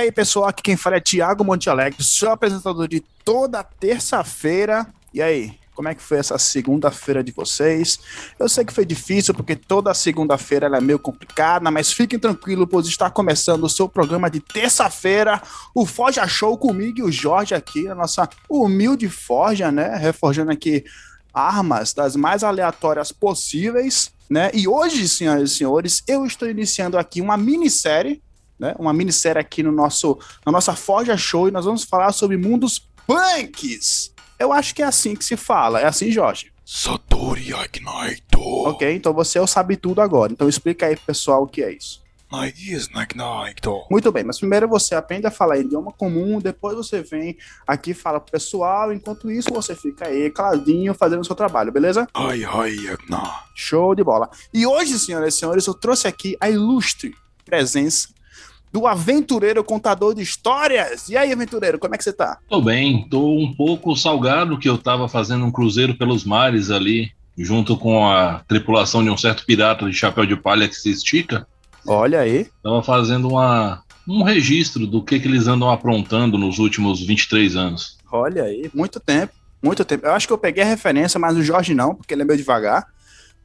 aí, pessoal, aqui quem fala é Thiago Monte Alegre, seu apresentador de toda terça-feira. E aí, como é que foi essa segunda-feira de vocês? Eu sei que foi difícil, porque toda segunda-feira ela é meio complicada, mas fiquem tranquilos, pois está começando o seu programa de terça-feira, o Forja Show comigo e o Jorge aqui, a nossa humilde Forja, né? Reforjando aqui armas das mais aleatórias possíveis, né? E hoje, senhoras e senhores, eu estou iniciando aqui uma minissérie, né? Uma minissérie aqui no nosso, na nossa Forja Show e nós vamos falar sobre mundos punks. Eu acho que é assim que se fala. É assim, Jorge? Satori Agnito. Ok, então você é o sabe tudo agora. Então explica aí pro pessoal o que é isso. Muito bem, mas primeiro você aprende a falar idioma comum, depois você vem aqui fala pro pessoal, enquanto isso você fica aí caladinho fazendo o seu trabalho, beleza? Ai, ai, Show de bola. E hoje, senhoras e senhores, eu trouxe aqui a ilustre presença do aventureiro contador de histórias. E aí, aventureiro, como é que você tá? Tô bem, tô um pouco salgado que eu tava fazendo um cruzeiro pelos mares ali, junto com a tripulação de um certo pirata de chapéu de palha que se estica. Olha aí. Tava fazendo uma, um registro do que, que eles andam aprontando nos últimos 23 anos. Olha aí, muito tempo, muito tempo. Eu acho que eu peguei a referência, mas o Jorge não, porque ele é meio devagar.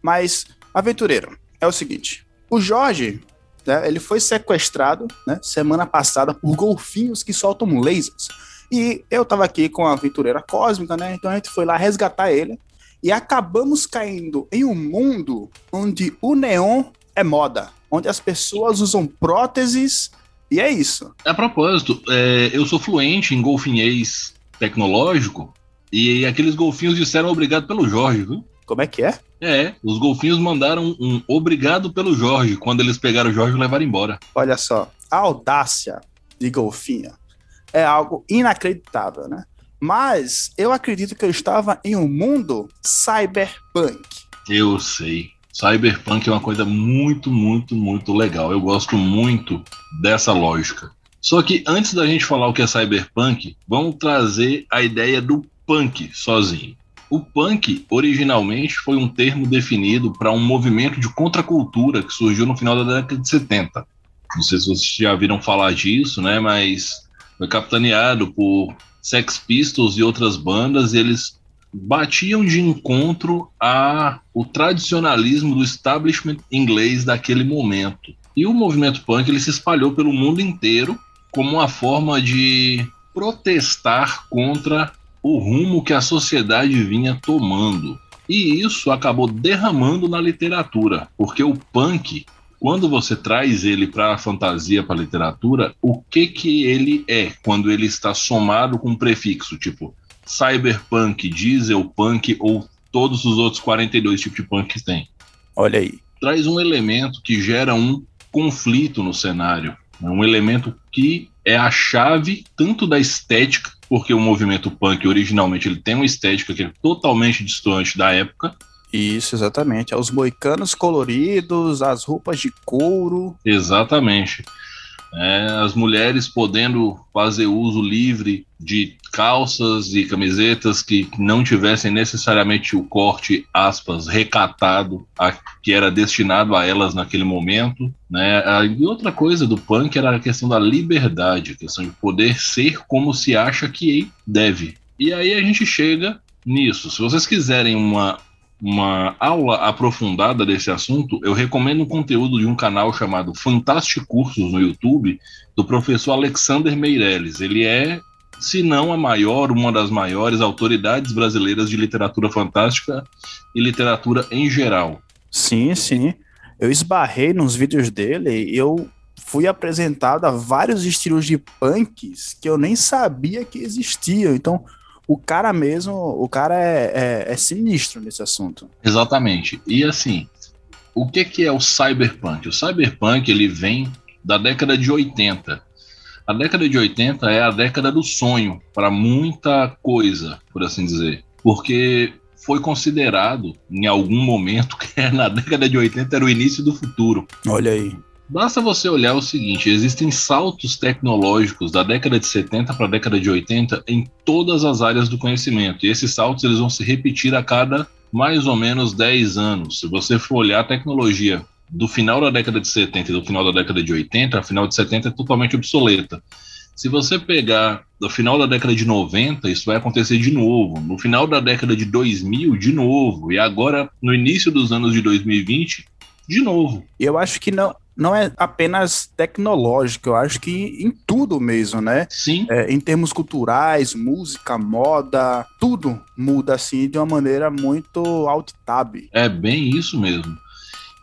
Mas, aventureiro, é o seguinte: o Jorge, né, ele foi sequestrado né, semana passada por golfinhos que soltam lasers. E eu tava aqui com a aventureira cósmica, né? Então a gente foi lá resgatar ele. E acabamos caindo em um mundo onde o neon é moda onde as pessoas usam próteses e é isso. A propósito, é, eu sou fluente em golfinhês tecnológico e aqueles golfinhos disseram obrigado pelo Jorge, viu? Como é que é? É, os golfinhos mandaram um obrigado pelo Jorge quando eles pegaram o Jorge e levaram embora. Olha só, a audácia de golfinho é algo inacreditável, né? Mas eu acredito que eu estava em um mundo cyberpunk. Eu sei. Cyberpunk é uma coisa muito, muito, muito legal. Eu gosto muito dessa lógica. Só que antes da gente falar o que é cyberpunk, vamos trazer a ideia do punk sozinho. O punk originalmente foi um termo definido para um movimento de contracultura que surgiu no final da década de 70. Não sei se vocês já viram falar disso, né? Mas foi capitaneado por Sex Pistols e outras bandas. E eles batiam de encontro ao tradicionalismo do establishment inglês daquele momento. E o movimento punk ele se espalhou pelo mundo inteiro como uma forma de protestar contra o rumo que a sociedade vinha tomando. E isso acabou derramando na literatura, porque o punk, quando você traz ele para a fantasia, para a literatura, o que que ele é quando ele está somado com um prefixo, tipo cyberpunk, dieselpunk ou todos os outros 42 tipos de punk que tem. Olha aí. Traz um elemento que gera um conflito no cenário. É um elemento que é a chave tanto da estética, porque o movimento punk originalmente ele tem uma estética que é totalmente distante da época. Isso, exatamente. É os moicanos coloridos, as roupas de couro. Exatamente. É, as mulheres podendo fazer uso livre de calças e camisetas que não tivessem necessariamente o corte, aspas, recatado, a, que era destinado a elas naquele momento. Né? E outra coisa do punk era a questão da liberdade, a questão de poder ser como se acha que deve. E aí a gente chega nisso. Se vocês quiserem uma uma aula aprofundada desse assunto, eu recomendo um conteúdo de um canal chamado Fantástico Cursos no YouTube, do professor Alexander Meirelles. Ele é, se não a maior, uma das maiores autoridades brasileiras de literatura fantástica e literatura em geral. Sim, sim. Eu esbarrei nos vídeos dele e eu fui apresentado a vários estilos de punks que eu nem sabia que existiam. Então, o cara mesmo, o cara é, é, é, sinistro nesse assunto. Exatamente. E assim, o que, que é o cyberpunk? O cyberpunk ele vem da década de 80. A década de 80 é a década do sonho para muita coisa, por assim dizer. Porque foi considerado, em algum momento, que na década de 80 era o início do futuro. Olha aí. Basta você olhar o seguinte: existem saltos tecnológicos da década de 70 para a década de 80 em todas as áreas do conhecimento. E esses saltos eles vão se repetir a cada mais ou menos 10 anos. Se você for olhar a tecnologia do final da década de 70 e do final da década de 80, a final de 70 é totalmente obsoleta. Se você pegar do final da década de 90, isso vai acontecer de novo. No final da década de 2000, de novo. E agora, no início dos anos de 2020, de novo. Eu acho que não, não é apenas tecnológico, eu acho que em tudo mesmo, né? Sim. É, em termos culturais, música, moda, tudo muda assim de uma maneira muito alt-tab. É bem isso mesmo.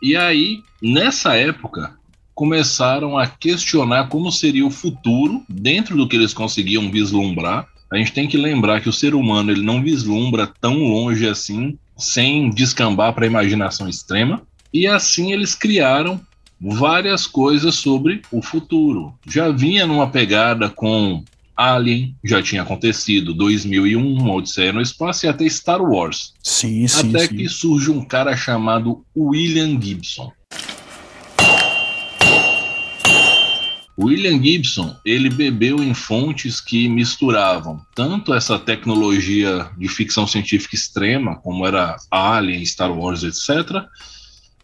E aí, nessa época, começaram a questionar como seria o futuro dentro do que eles conseguiam vislumbrar. A gente tem que lembrar que o ser humano ele não vislumbra tão longe assim, sem descambar para a imaginação extrema. E assim eles criaram várias coisas sobre o futuro. Já vinha numa pegada com Alien, já tinha acontecido, 2001, Odisseia no Espaço e até Star Wars. Sim, sim. até sim. que surge um cara chamado William Gibson. William Gibson, ele bebeu em fontes que misturavam tanto essa tecnologia de ficção científica extrema, como era Alien, Star Wars, etc.,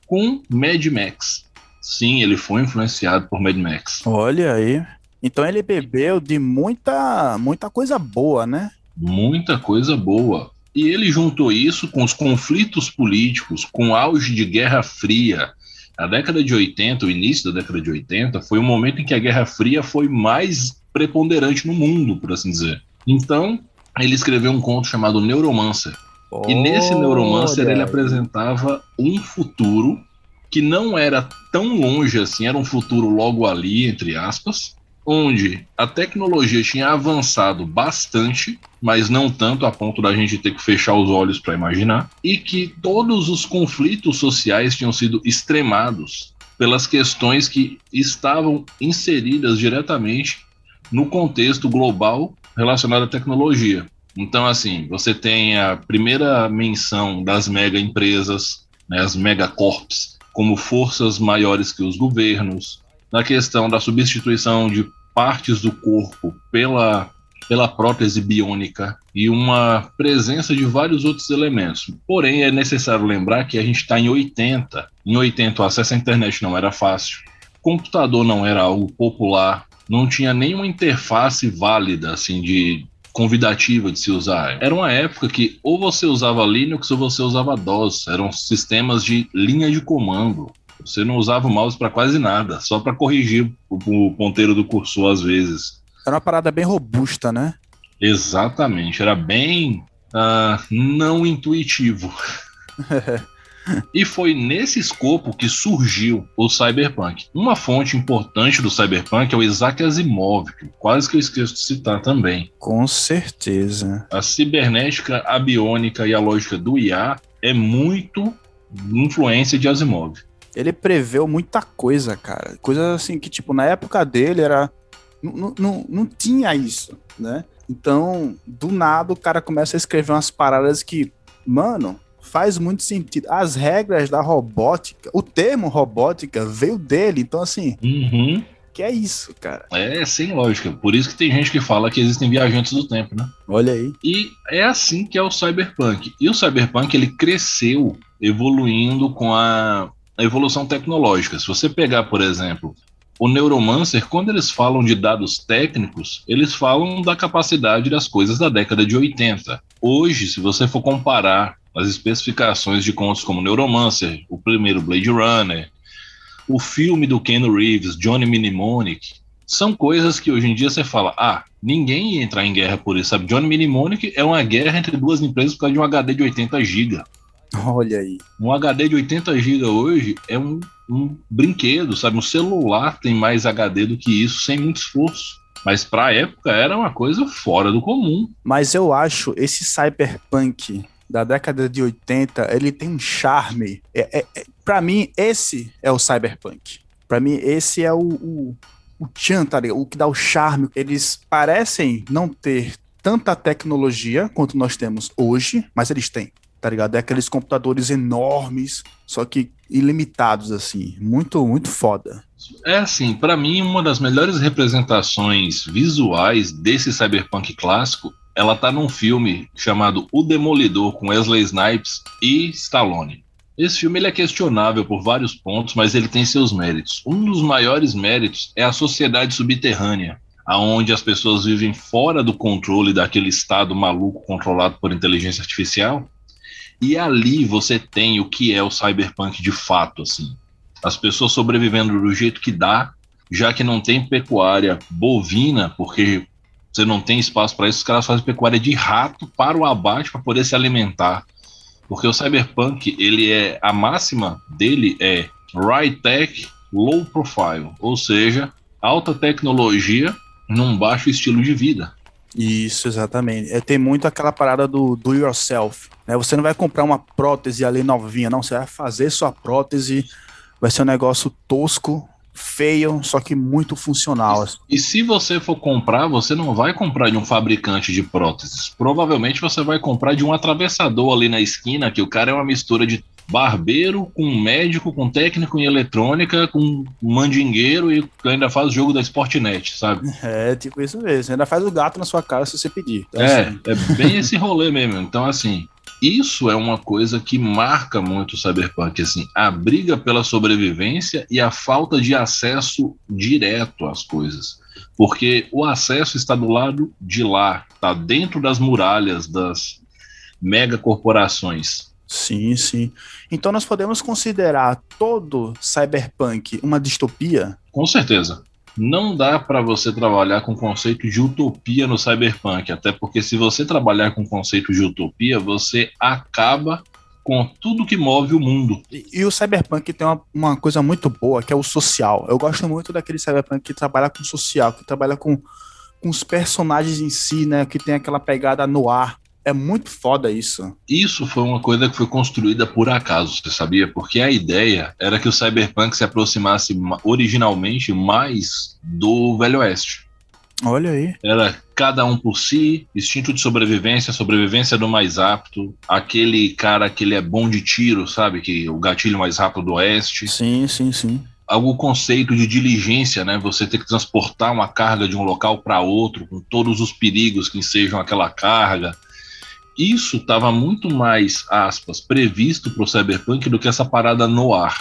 com Mad Max. Sim, ele foi influenciado por Mad Max. Olha aí. Então ele bebeu de muita, muita coisa boa, né? Muita coisa boa. E ele juntou isso com os conflitos políticos, com o auge de Guerra Fria. A década de 80, o início da década de 80, foi o momento em que a Guerra Fria foi mais preponderante no mundo, por assim dizer. Então, ele escreveu um conto chamado Neuromancer. E nesse Neuromancer ele apresentava um futuro que não era tão longe assim, era um futuro logo ali, entre aspas, onde a tecnologia tinha avançado bastante, mas não tanto a ponto da gente ter que fechar os olhos para imaginar, e que todos os conflitos sociais tinham sido extremados pelas questões que estavam inseridas diretamente no contexto global relacionado à tecnologia. Então, assim, você tem a primeira menção das mega empresas, né, as megacorps, como forças maiores que os governos, na questão da substituição de partes do corpo pela, pela prótese biônica e uma presença de vários outros elementos. Porém, é necessário lembrar que a gente está em 80. Em 80, o acesso à internet não era fácil, computador não era algo popular, não tinha nenhuma interface válida, assim, de convidativa de se usar. Era uma época que ou você usava Linux ou você usava DOS. Eram sistemas de linha de comando. Você não usava o mouse para quase nada, só para corrigir o, o ponteiro do cursor às vezes. Era uma parada bem robusta, né? Exatamente, era bem ah, não intuitivo. E foi nesse escopo que surgiu o cyberpunk. Uma fonte importante do cyberpunk é o Isaac Asimov, que quase que eu esqueço de citar também. Com certeza. A cibernética, a biônica e a lógica do IA é muito influência de Asimov. Ele preveu muita coisa, cara. Coisa assim que, tipo, na época dele era. Não, não- não, não tinha isso, né? Então, do nada, o cara começa a escrever umas paradas que, mano, faz muito sentido. As regras da robótica, o termo robótica veio dele. Então, assim, Uhum. que é isso, cara? É sem lógica. Por isso que tem gente que fala que existem viajantes do tempo, né? Olha aí. E é assim que é o cyberpunk. E o cyberpunk ele cresceu evoluindo com a, evolução tecnológica. Se você pegar, por exemplo, o Neuromancer, quando eles falam de dados técnicos, eles falam da capacidade das coisas da década de 80. Hoje, se você for comparar as especificações de contos como Neuromancer, o primeiro Blade Runner, o filme do Ken Reeves, Johnny Mnemonic, são coisas que hoje em dia você fala, ah, ninguém ia entrar em guerra por isso, sabe? Johnny Mnemonic é uma guerra entre duas empresas por causa de um HD de 80 GB. Olha aí. Um HD de 80 GB hoje é um, um brinquedo, sabe? Um celular tem mais HD do que isso, sem muito esforço. Mas pra época era uma coisa fora do comum. Mas eu acho esse cyberpunk da década de 80, ele tem um charme. É, é, é, para mim, esse é o cyberpunk. Pra mim, esse é o, o, o tchan, tá ligado? O que dá o charme. Eles parecem não ter tanta tecnologia quanto nós temos hoje, mas eles têm, tá ligado? É aqueles computadores enormes, só que ilimitados, assim. Muito, muito foda. É assim, pra mim, uma das melhores representações visuais desse cyberpunk clássico, ela tá num filme chamado O Demolidor com Wesley Snipes e Stallone. Esse filme ele é questionável por vários pontos, mas ele tem seus méritos. Um dos maiores méritos é a sociedade subterrânea, aonde as pessoas vivem fora do controle daquele estado maluco controlado por inteligência artificial. E ali você tem o que é o cyberpunk de fato, assim. As pessoas sobrevivendo do jeito que dá, já que não tem pecuária bovina, porque você não tem espaço para isso, os caras fazem pecuária de rato para o abate para poder se alimentar. Porque o cyberpunk, ele é a máxima dele é high tech, low profile, ou seja, alta tecnologia num baixo estilo de vida. Isso, exatamente. É, tem muito aquela parada do do yourself. Né? Você não vai comprar uma prótese ali novinha, não. Você vai fazer sua prótese, vai ser um negócio tosco, feio, só que muito funcional. E, e se você for comprar, você não vai comprar de um fabricante de próteses. Provavelmente você vai comprar de um atravessador ali na esquina, que o cara é uma mistura de barbeiro com médico, com técnico em eletrônica, com mandingueiro e ainda faz o jogo da Sportnet, sabe? É, tipo isso mesmo. Ainda faz o gato na sua cara se você pedir. Então, é, assim... é bem esse rolê mesmo. Então, assim, isso é uma coisa que marca muito o cyberpunk, assim, a briga pela sobrevivência e a falta de acesso direto às coisas. Porque o acesso está do lado de lá, está dentro das muralhas das megacorporações. Sim, sim. Então nós podemos considerar todo cyberpunk uma distopia? Com certeza não dá para você trabalhar com conceito de utopia no cyberpunk, até porque se você trabalhar com conceito de utopia, você acaba com tudo que move o mundo. E, e o cyberpunk tem uma, uma, coisa muito boa, que é o social. Eu gosto muito daquele cyberpunk que trabalha com social, que trabalha com, com os personagens em si, né, que tem aquela pegada no ar. É muito foda isso. Isso foi uma coisa que foi construída por acaso, você sabia? Porque a ideia era que o Cyberpunk se aproximasse originalmente mais do Velho Oeste. Olha aí. Era cada um por si, instinto de sobrevivência, sobrevivência do mais apto, aquele cara que ele é bom de tiro, sabe? Que o gatilho mais rápido do oeste. Sim, sim, sim. Algum conceito de diligência, né? Você ter que transportar uma carga de um local para outro, com todos os perigos que ensejam aquela carga isso estava muito mais, aspas, previsto para o Cyberpunk do que essa parada no ar.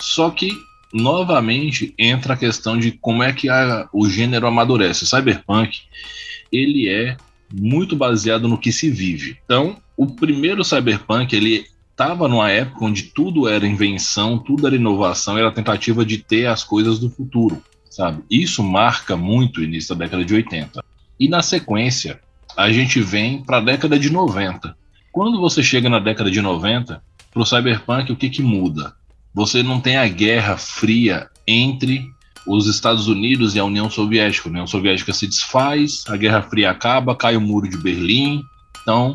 Só que, novamente, entra a questão de como é que a, o gênero amadurece. O Cyberpunk, ele é muito baseado no que se vive. Então, o primeiro Cyberpunk, ele estava numa época onde tudo era invenção, tudo era inovação, era tentativa de ter as coisas do futuro, sabe? Isso marca muito o início da década de 80. E na sequência, a gente vem para a década de 90. Quando você chega na década de 90, para o cyberpunk, o que, que muda? Você não tem a guerra fria entre os Estados Unidos e a União Soviética. A União Soviética se desfaz, a Guerra Fria acaba, cai o muro de Berlim. Então,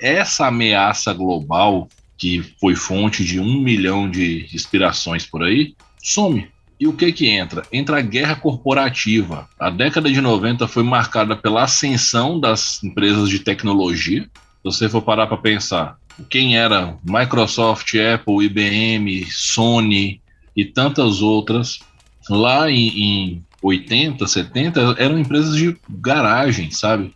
essa ameaça global, que foi fonte de um milhão de inspirações por aí, some. E o que que entra? Entra a guerra corporativa. A década de 90 foi marcada pela ascensão das empresas de tecnologia. Se você for parar para pensar, quem era Microsoft, Apple, IBM, Sony e tantas outras, lá em, em 80, 70, eram empresas de garagem, sabe?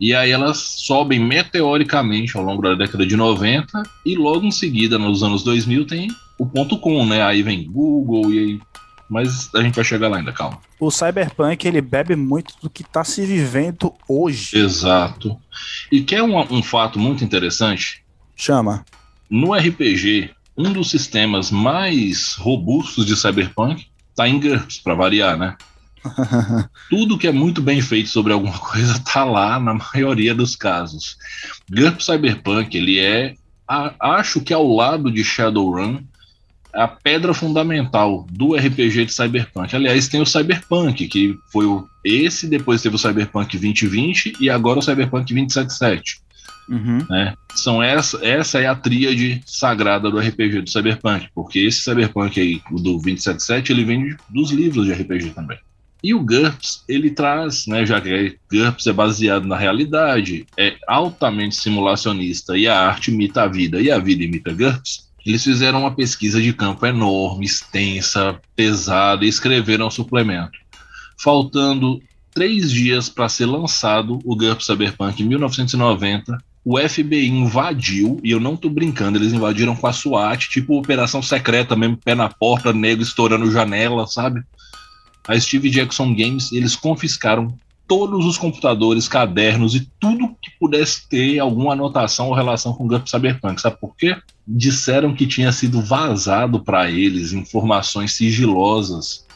E aí elas sobem meteoricamente ao longo da década de 90 e logo em seguida, nos anos 2000, tem o ponto com, né? Aí vem Google e aí mas a gente vai chegar lá ainda, calma. O Cyberpunk, ele bebe muito do que está se vivendo hoje. Exato. E quer um, um fato muito interessante? Chama. No RPG, um dos sistemas mais robustos de Cyberpunk está em GURPS, para variar, né? Tudo que é muito bem feito sobre alguma coisa tá lá na maioria dos casos. GURPS Cyberpunk, ele é, a, acho que ao lado de Shadowrun, a pedra fundamental do RPG de Cyberpunk. Aliás, tem o Cyberpunk, que foi o, esse, depois teve o Cyberpunk 2020 e agora o Cyberpunk 2077. Uhum. Né? São essa, essa é a tríade sagrada do RPG do Cyberpunk, porque esse Cyberpunk aí, o do 277, ele vem dos livros de RPG também. E o GURPS, ele traz, né, já que GURPS é baseado na realidade, é altamente simulacionista e a arte imita a vida e a vida imita GURPS, eles fizeram uma pesquisa de campo enorme, extensa, pesada e escreveram um suplemento. Faltando três dias para ser lançado o GURPS Cyberpunk em 1990, o FBI invadiu, e eu não tô brincando, eles invadiram com a SWAT, tipo operação secreta mesmo, pé na porta, nego estourando janela, sabe? A Steve Jackson Games, eles confiscaram todos os computadores, cadernos e tudo que pudesse ter alguma anotação ou relação com o Gump Cyberpunk. Sabe por quê? Disseram que tinha sido vazado para eles informações sigilosas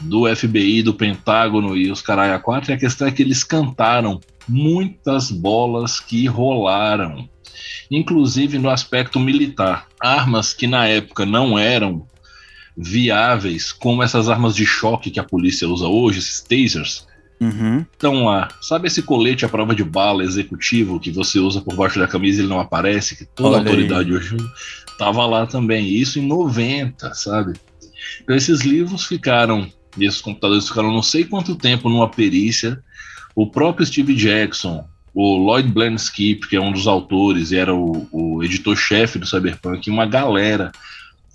do FBI, do Pentágono e os Caralho 4, e a questão é que eles cantaram muitas bolas que rolaram, inclusive no aspecto militar. Armas que na época não eram viáveis, como essas armas de choque que a polícia usa hoje, esses tasers, Uhum. Então lá, sabe esse colete à prova de bala executivo que você usa por baixo da camisa e ele não aparece? Que toda Olha autoridade aí. hoje tava lá também. Isso em 90, sabe? Então esses livros ficaram, e esses computadores ficaram não sei quanto tempo numa perícia. O próprio Steve Jackson, o Lloyd Blansky, que é um dos autores e era o, o editor-chefe do Cyberpunk, uma galera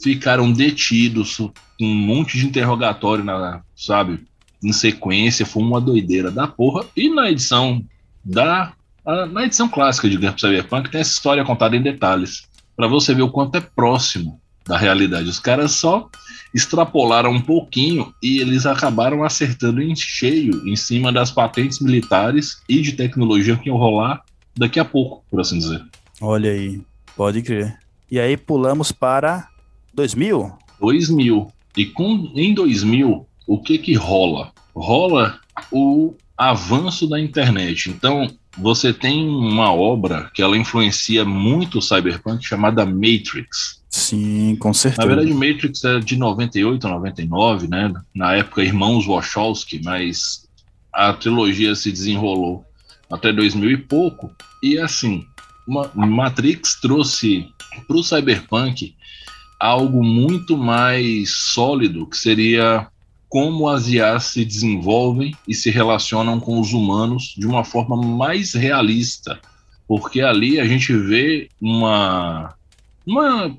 ficaram detidos com um monte de interrogatório, na, sabe? Em sequência, foi uma doideira da porra. E na edição da. a- na edição clássica de Gump Cyberpunk tem essa história contada em detalhes. Pra você ver o quanto é próximo da realidade. Os caras só extrapolaram um pouquinho e eles acabaram acertando em cheio em cima das patentes militares e de tecnologia que iam rolar daqui a pouco, por assim dizer. Olha aí, pode crer. E aí pulamos para 2000. 2000. E com, em 2000, o que que rola? Rola o avanço da internet. Então, você tem uma obra que ela influencia muito o cyberpunk chamada Matrix. Sim, com Na certeza. verdade, Matrix é de 98 a 99, né? Na época, Irmãos Wachowski, mas a trilogia se desenrolou até 2000 e pouco. E assim, Ma- Matrix trouxe para o cyberpunk algo muito mais sólido, que seria como as IAs se desenvolvem e se relacionam com os humanos de uma forma mais realista. Porque ali a gente vê uma, uma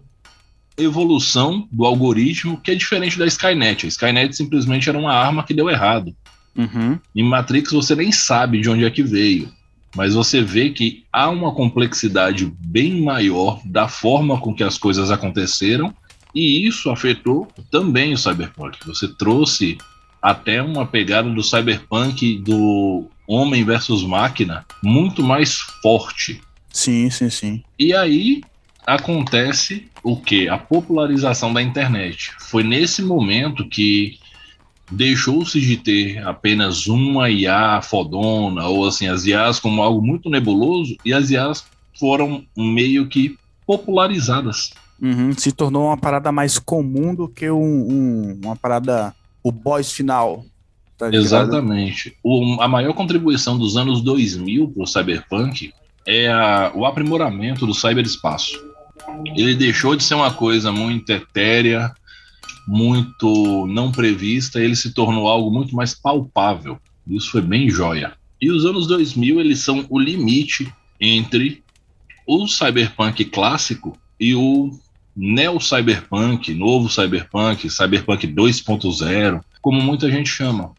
evolução do algoritmo que é diferente da Skynet. A Skynet simplesmente era uma arma que deu errado. Uhum. Em Matrix você nem sabe de onde é que veio, mas você vê que há uma complexidade bem maior da forma com que as coisas aconteceram e isso afetou também o cyberpunk. Você trouxe até uma pegada do cyberpunk do homem versus máquina muito mais forte. Sim, sim, sim. E aí acontece o que? A popularização da internet. Foi nesse momento que deixou-se de ter apenas uma IA fodona, ou assim, as IAs como algo muito nebuloso, e as IAs foram meio que popularizadas. Uhum. Se tornou uma parada mais comum do que um, um- uma parada. O boss final. Tá? Exatamente. O- a maior contribuição dos anos 2000 para o cyberpunk é a- o aprimoramento do cyberespaço. Ele deixou de ser uma coisa muito etérea, muito não prevista, ele se tornou algo muito mais palpável. Isso foi bem joia. E os anos 2000 eles são o limite entre o cyberpunk clássico e o neo-cyberpunk, novo cyberpunk, cyberpunk 2.0, como muita gente chama,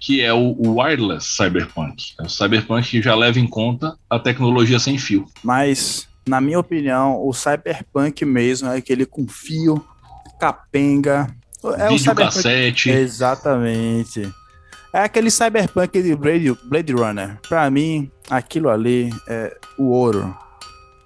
que é o wireless cyberpunk. É o cyberpunk que já leva em conta a tecnologia sem fio. Mas, na minha opinião, o cyberpunk mesmo é aquele com fio, capenga. É o Vídeo cyberpunk. cassete. Exatamente. É aquele cyberpunk de Blade, Blade Runner. Pra mim, aquilo ali é o ouro.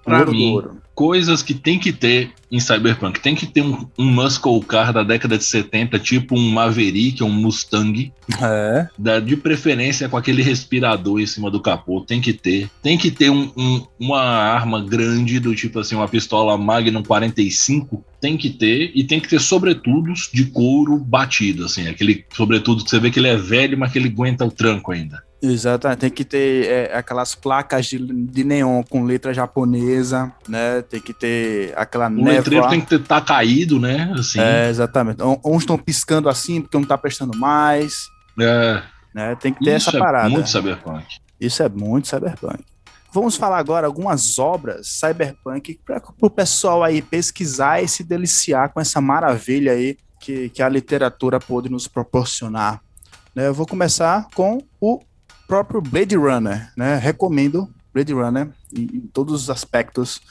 Pra ouro mim, ouro. coisas que tem que ter em Cyberpunk. Tem que ter um, um muscle car da década de 70, tipo um Maverick, um Mustang, É. da- de preferência com aquele respirador em cima do capô. Tem que ter. Tem que ter um- um- uma arma grande, do tipo assim, uma pistola Magnum 45. Tem que ter. E tem que ter sobretudos de couro batido, assim. Aquele sobretudo que você vê que ele é velho, mas que ele aguenta o tranco ainda. Exatamente. Tem que ter é, aquelas placas de, de neon com letra japonesa, né? Tem que ter aquela O letreiro névoa. tem que estar tá caído, né? Assim. É, exatamente. Uns estão piscando assim porque não tá prestando mais, É, né? Tem que ter isso essa é parada. muito cyberpunk. Isso é muito cyberpunk. Vamos falar agora algumas obras cyberpunk para o pessoal aí pesquisar e se deliciar com essa maravilha aí que, que a literatura pôde nos proporcionar. Né, eu vou começar com o próprio Blade Runner, né? Recomendo Blade Runner em, em todos os aspectos.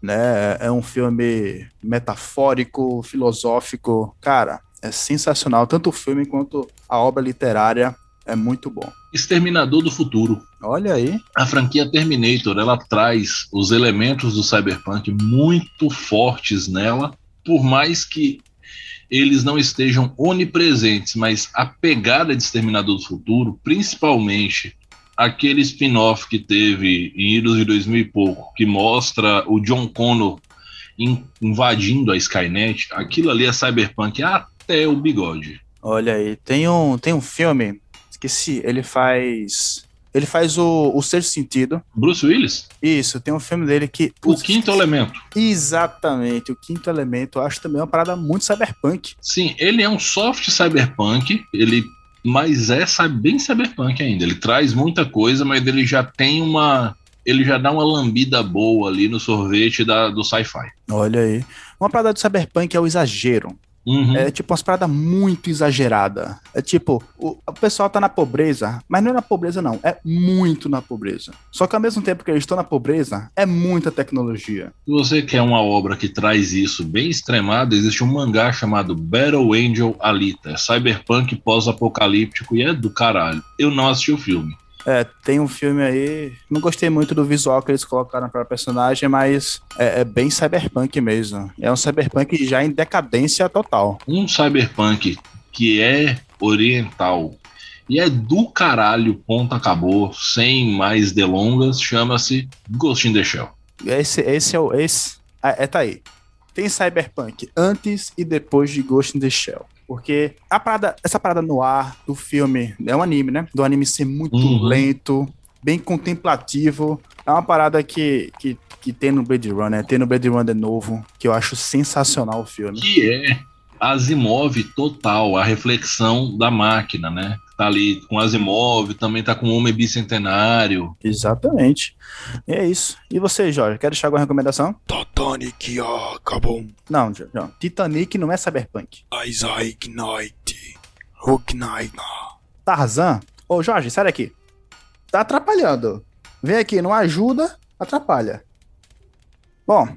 Né? É um filme metafórico, filosófico. Cara, é sensacional. Tanto o filme quanto a obra literária é muito bom. Exterminador do Futuro. Olha aí. A franquia Terminator, ela traz os elementos do cyberpunk muito fortes nela, por mais que eles não estejam onipresentes, mas a pegada de Exterminador do Futuro, principalmente aquele spin-off que teve em Idos de 2000 e pouco, que mostra o John Connor invadindo a Skynet, aquilo ali é cyberpunk até o bigode. Olha aí, tem um, tem um filme, esqueci, ele faz ele faz o, o sexto sentido. Bruce Willis? Isso, tem um filme dele que. Putz, o quinto elemento. Exatamente, o quinto elemento. Eu acho também uma parada muito cyberpunk. Sim, ele é um soft cyberpunk. Ele. Mas é bem cyberpunk ainda. Ele traz muita coisa, mas ele já tem uma. Ele já dá uma lambida boa ali no sorvete da, do sci-fi. Olha aí. Uma parada do cyberpunk é o exagero. Uhum. É tipo umas paradas muito exageradas. É tipo, o, o, pessoal tá na pobreza, mas não é na pobreza, não. É muito na pobreza. Só que ao mesmo tempo que eles estão na pobreza, é muita tecnologia. Se você quer uma obra que traz isso bem extremado, existe um mangá chamado Battle Angel Alita. É cyberpunk pós-apocalíptico e é do caralho. Eu não assisti o filme. É, tem um filme aí. Não gostei muito do visual que eles colocaram para personagem, mas é, é, bem cyberpunk mesmo. É um cyberpunk já em decadência total. Um cyberpunk que é oriental e é do caralho, ponto acabou, sem mais delongas, chama-se Ghost in the Shell. Esse, esse é o. Esse, é, é, tá aí. Tem cyberpunk antes e depois de Ghost in the Shell. Porque a parada, essa parada no ar do filme é um anime, né? Do anime ser muito uhum. lento, bem contemplativo. É uma parada que, que, que tem no Blade Runner, tem no Blade Runner novo, que eu acho sensacional o filme. Que é Asimov total, a reflexão da máquina, né? Tá ali com Asimov, também tá com Homem Bicentenário. Exatamente. E é isso. E você, Jorge, quer deixar alguma recomendação? Titanic, acabou. Não, não. Titanic não é cyberpunk. Isaac Knight. Hook Knight. Tarzan? Ô, Jorge, sai daqui. Tá atrapalhando. Vem aqui, não ajuda, atrapalha. Bom,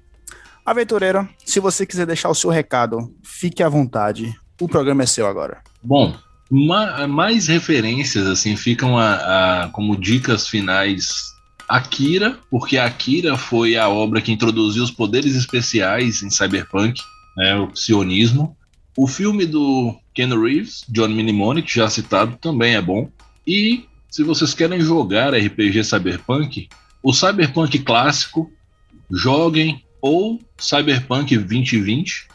aventureiro, se você quiser deixar o seu recado, fique à vontade. O programa é seu agora. Bom, mais referências assim ficam a, a, como dicas finais Akira, porque Akira foi a obra que introduziu os poderes especiais em Cyberpunk, né, o sionismo. O filme do Ken Reeves, John Mnemonic, já citado, também é bom. E se vocês querem jogar RPG Cyberpunk, o Cyberpunk clássico, joguem ou Cyberpunk 2020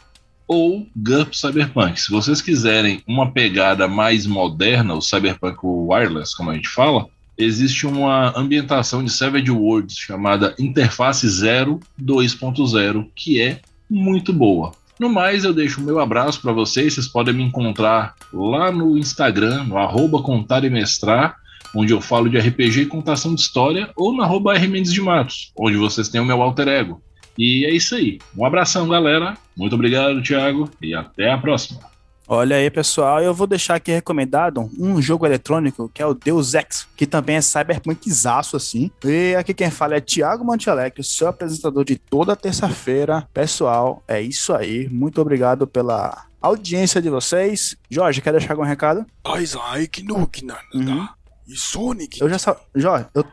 ou GURP Cyberpunk. Se vocês quiserem uma pegada mais moderna, o Cyberpunk Wireless, como a gente fala, existe uma ambientação de Savage Worlds chamada Interface Zero 2.0, que é muito boa. No mais, eu deixo o meu abraço para vocês. Vocês podem me encontrar lá no Instagram, no arroba contar e mestrar, onde eu falo de RPG e contação de história, ou no arroba R Mendes de Matos, onde vocês têm o meu alter ego. E é isso aí. Um abração, galera. Muito obrigado, Thiago, e até a próxima. Olha aí, pessoal, eu vou deixar aqui recomendado um jogo eletrônico que é o Deus Ex, que também é cyberpunkzaço assim. E aqui quem fala é Thiago Montealegre, seu apresentador de toda terça-feira. Pessoal, é isso aí. Muito obrigado pela audiência de vocês. Jorge, quer deixar algum recado? Uhum. E Sonic. Eu já só. Jorge, eu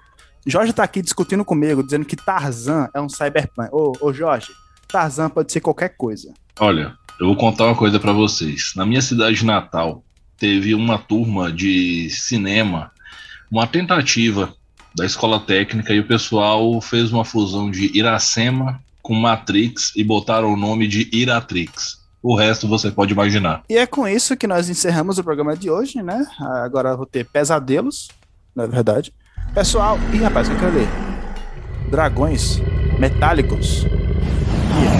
Jorge tá aqui discutindo comigo, dizendo que Tarzan é um cyberpunk. Ô, ô Jorge, Tarzan pode ser qualquer coisa. Olha, eu vou contar uma coisa para vocês. Na minha cidade natal, teve uma turma de cinema, uma tentativa da escola técnica e o pessoal fez uma fusão de Iracema com Matrix e botaram o nome de Iratrix. O resto você pode imaginar. E é com isso que nós encerramos o programa de hoje, né? Agora vou ter pesadelos, na verdade. Pessoal, ih rapaz, o que eu quero ler? Dragões metálicos.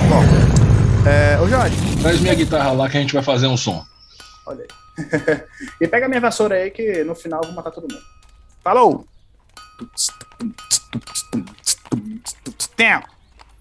Bom. É, ô Jorge. Traz minha guitarra lá que a gente vai fazer um som. Olha aí. e pega minha vassoura aí que no final eu vou matar todo mundo. Falou! Tempo!